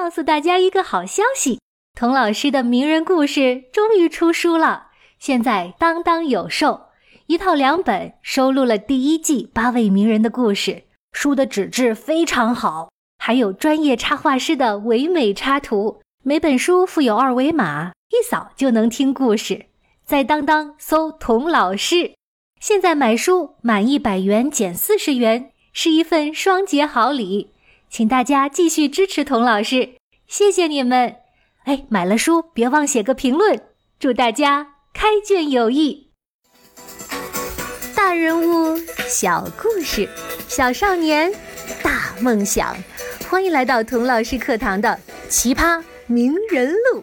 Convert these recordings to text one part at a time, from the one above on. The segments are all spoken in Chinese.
告诉大家一个好消息：童老师的名人故事终于出书了，现在当当有售，一套两本，收录了第一季八位名人的故事。书的纸质非常好，还有专业插画师的唯美插图。每本书附有二维码，一扫就能听故事。在当当搜“童老师”，现在买书满一百元减四十元，是一份双节好礼。请大家继续支持童老师，谢谢你们！哎，买了书别忘写个评论。祝大家开卷有益！大人物小故事，小少年大梦想，欢迎来到童老师课堂的《奇葩名人录》。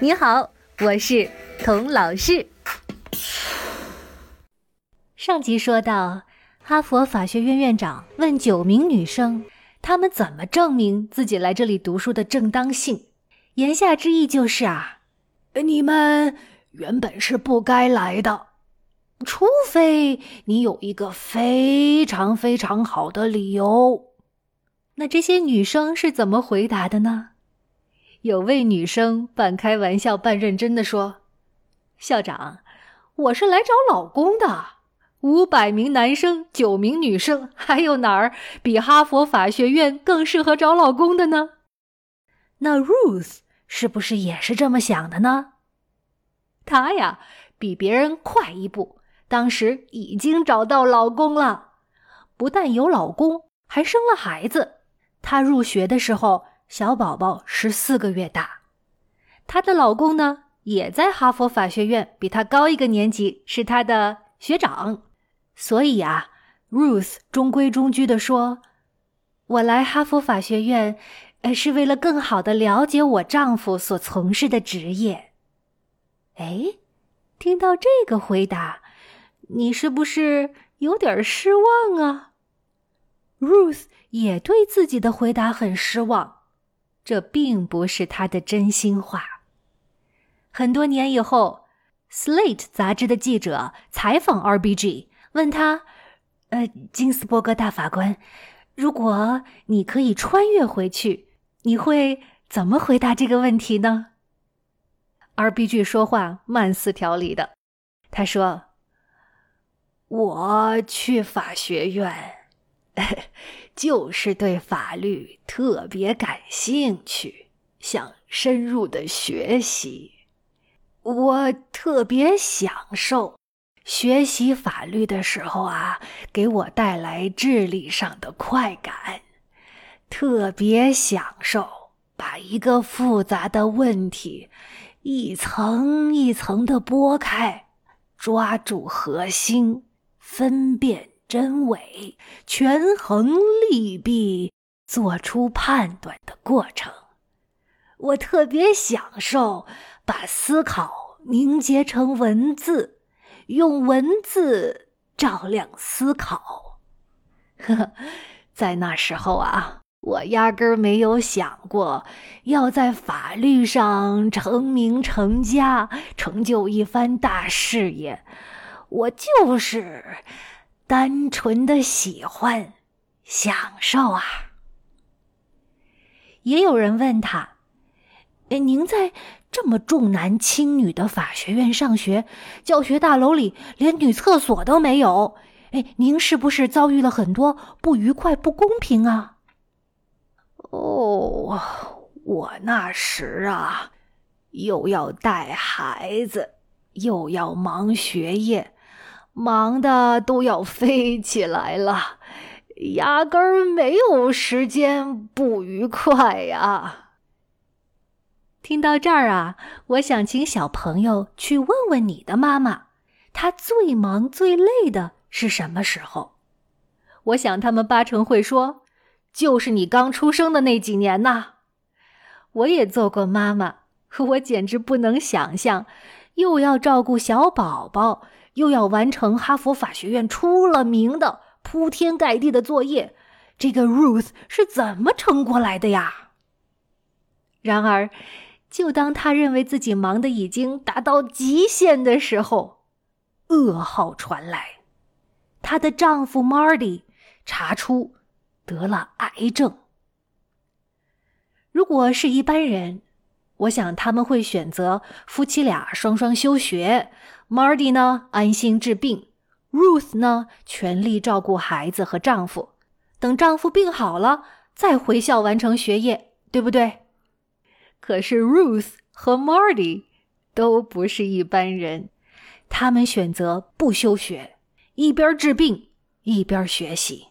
你好，我是童老师。上集说到，哈佛法学院院长问九名女生。他们怎么证明自己来这里读书的正当性？言下之意就是啊，你们原本是不该来的，除非你有一个非常非常好的理由。那这些女生是怎么回答的呢？有位女生半开玩笑半认真的说：“校长，我是来找老公的。”五百名男生，九名女生，还有哪儿比哈佛法学院更适合找老公的呢？那 Ruth 是不是也是这么想的呢？她呀，比别人快一步，当时已经找到老公了，不但有老公，还生了孩子。她入学的时候，小宝宝十四个月大。她的老公呢，也在哈佛法学院，比她高一个年级，是她的学长。所以啊，Ruth 中规中矩地说：“我来哈佛法学院，呃，是为了更好的了解我丈夫所从事的职业。”哎，听到这个回答，你是不是有点失望啊？Ruth 也对自己的回答很失望，这并不是她的真心话。很多年以后，《Slate》杂志的记者采访 RBG。问他，呃，金斯伯格大法官，如果你可以穿越回去，你会怎么回答这个问题呢？R B G 说话慢丝条理的，他说：“我去法学院，就是对法律特别感兴趣，想深入的学习，我特别享受。”学习法律的时候啊，给我带来智力上的快感，特别享受把一个复杂的问题一层一层的剥开，抓住核心，分辨真伪，权衡利弊，做出判断的过程。我特别享受把思考凝结成文字。用文字照亮思考。呵呵，在那时候啊，我压根儿没有想过要在法律上成名成家，成就一番大事业。我就是单纯的喜欢、享受啊。也有人问他：“哎，您在？”这么重男轻女的法学院上学，教学大楼里连女厕所都没有。哎，您是不是遭遇了很多不愉快、不公平啊？哦，我那时啊，又要带孩子，又要忙学业，忙的都要飞起来了，压根儿没有时间不愉快呀。听到这儿啊，我想请小朋友去问问你的妈妈，她最忙最累的是什么时候？我想他们八成会说，就是你刚出生的那几年呐。我也做过妈妈，可我简直不能想象，又要照顾小宝宝，又要完成哈佛法学院出了名的铺天盖地的作业，这个 Ruth 是怎么撑过来的呀？然而。就当她认为自己忙得已经达到极限的时候，噩耗传来，她的丈夫 Marty 查出得了癌症。如果是一般人，我想他们会选择夫妻俩双双休学，Marty 呢安心治病，Ruth 呢全力照顾孩子和丈夫，等丈夫病好了再回校完成学业，对不对？可是 Ruth 和 Marty 都不是一般人，他们选择不休学，一边治病一边学习，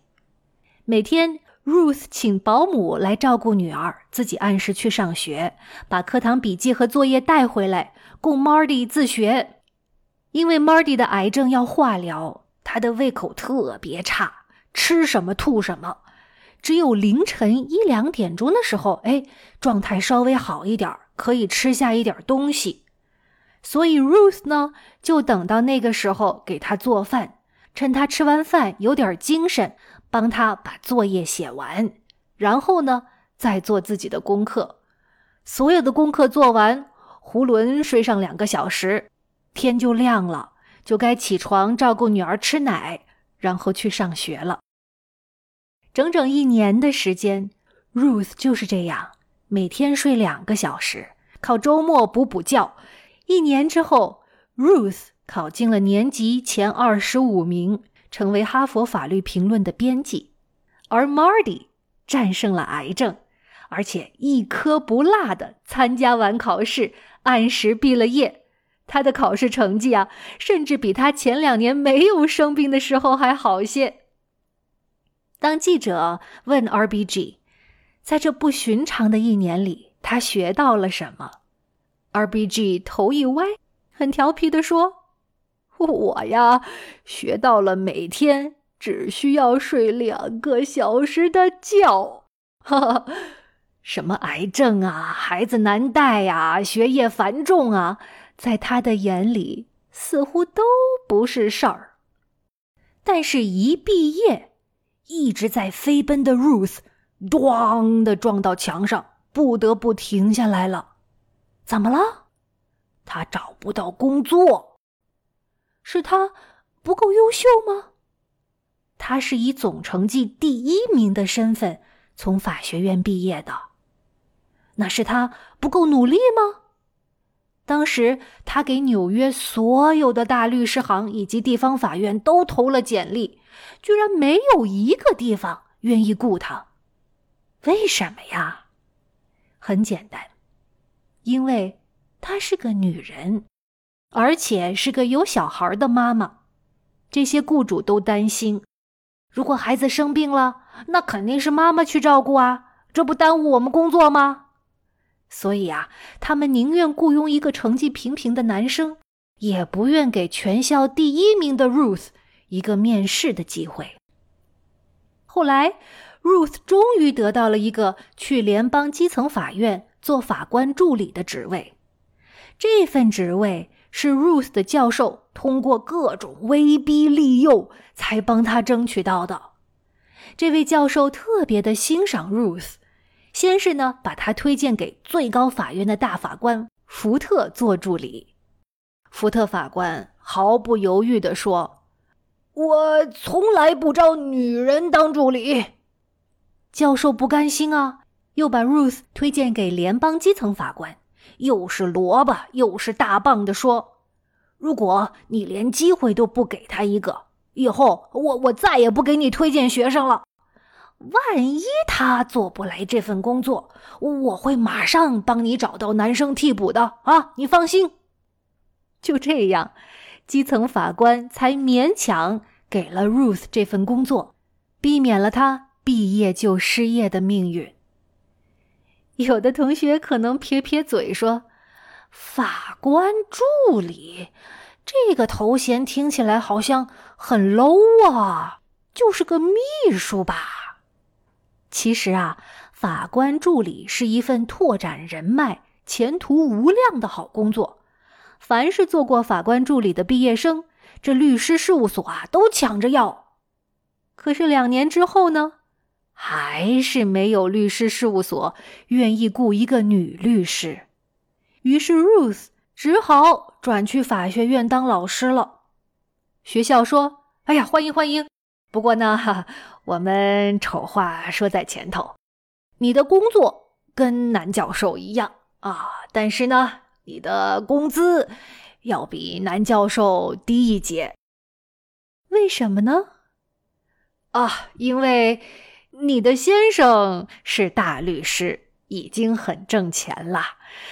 每天。Ruth 请保姆来照顾女儿，自己按时去上学，把课堂笔记和作业带回来，供 Marty 自学。因为 Marty 的癌症要化疗，他的胃口特别差，吃什么吐什么。只有凌晨一两点钟的时候，哎，状态稍微好一点，可以吃下一点东西。所以 Ruth 呢，就等到那个时候给他做饭，趁他吃完饭有点精神。帮他把作业写完，然后呢，再做自己的功课。所有的功课做完，囫囵睡上两个小时，天就亮了，就该起床照顾女儿吃奶，然后去上学了。整整一年的时间，Ruth 就是这样，每天睡两个小时，靠周末补补觉。一年之后，Ruth 考进了年级前二十五名。成为哈佛法律评论的编辑，而 Marty 战胜了癌症，而且一颗不落的参加完考试，按时毕了业。他的考试成绩啊，甚至比他前两年没有生病的时候还好些。当记者问 RBG，在这不寻常的一年里，他学到了什么？RBG 头一歪，很调皮的说。我呀，学到了每天只需要睡两个小时的觉。哈哈，什么癌症啊，孩子难带呀，学业繁重啊，在他的眼里似乎都不是事儿。但是，一毕业，一直在飞奔的 Ruth，咣的撞到墙上，不得不停下来了。怎么了？他找不到工作。是他不够优秀吗？他是以总成绩第一名的身份从法学院毕业的，那是他不够努力吗？当时他给纽约所有的大律师行以及地方法院都投了简历，居然没有一个地方愿意雇他，为什么呀？很简单，因为她是个女人。而且是个有小孩的妈妈，这些雇主都担心，如果孩子生病了，那肯定是妈妈去照顾啊，这不耽误我们工作吗？所以啊，他们宁愿雇佣一个成绩平平的男生，也不愿给全校第一名的 Ruth 一个面试的机会。后来，Ruth 终于得到了一个去联邦基层法院做法官助理的职位，这份职位。是 Ruth 的教授通过各种威逼利诱才帮他争取到的。这位教授特别的欣赏 Ruth，先是呢把他推荐给最高法院的大法官福特做助理。福特法官毫不犹豫地说：“我从来不招女人当助理。”教授不甘心啊，又把 Ruth 推荐给联邦基层法官。又是萝卜又是大棒的说：“如果你连机会都不给他一个，以后我我再也不给你推荐学生了。万一他做不来这份工作，我会马上帮你找到男生替补的啊！你放心。”就这样，基层法官才勉强给了 Ruth 这份工作，避免了他毕业就失业的命运。有的同学可能撇撇嘴说：“法官助理这个头衔听起来好像很 low 啊，就是个秘书吧？”其实啊，法官助理是一份拓展人脉、前途无量的好工作。凡是做过法官助理的毕业生，这律师事务所啊都抢着要。可是两年之后呢？还是没有律师事务所愿意雇一个女律师，于是 Ruth 只好转去法学院当老师了。学校说：“哎呀，欢迎欢迎！不过呢，哈，我们丑话说在前头，你的工作跟男教授一样啊，但是呢，你的工资要比男教授低一截。为什么呢？啊，因为你的先生是大律师，已经很挣钱了，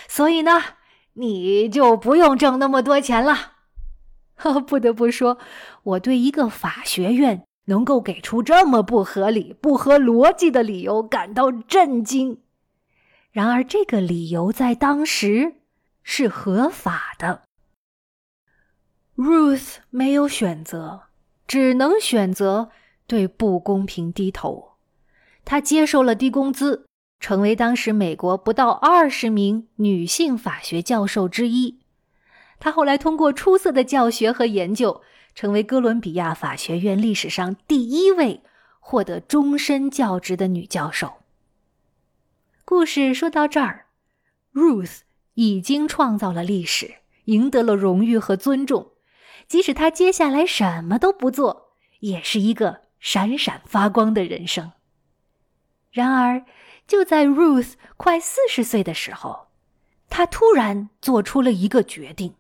所以呢，你就不用挣那么多钱了。不得不说，我对一个法学院能够给出这么不合理、不合逻辑的理由感到震惊。然而，这个理由在当时是合法的。Ruth 没有选择，只能选择对不公平低头。她接受了低工资，成为当时美国不到二十名女性法学教授之一。她后来通过出色的教学和研究，成为哥伦比亚法学院历史上第一位获得终身教职的女教授。故事说到这儿，Ruth 已经创造了历史，赢得了荣誉和尊重。即使她接下来什么都不做，也是一个闪闪发光的人生。然而，就在 Ruth 快四十岁的时候，她突然做出了一个决定。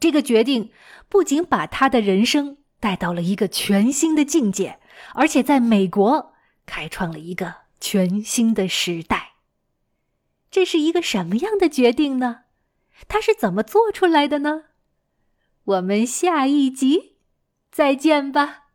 这个决定不仅把他的人生带到了一个全新的境界，而且在美国开创了一个全新的时代。这是一个什么样的决定呢？他是怎么做出来的呢？我们下一集再见吧。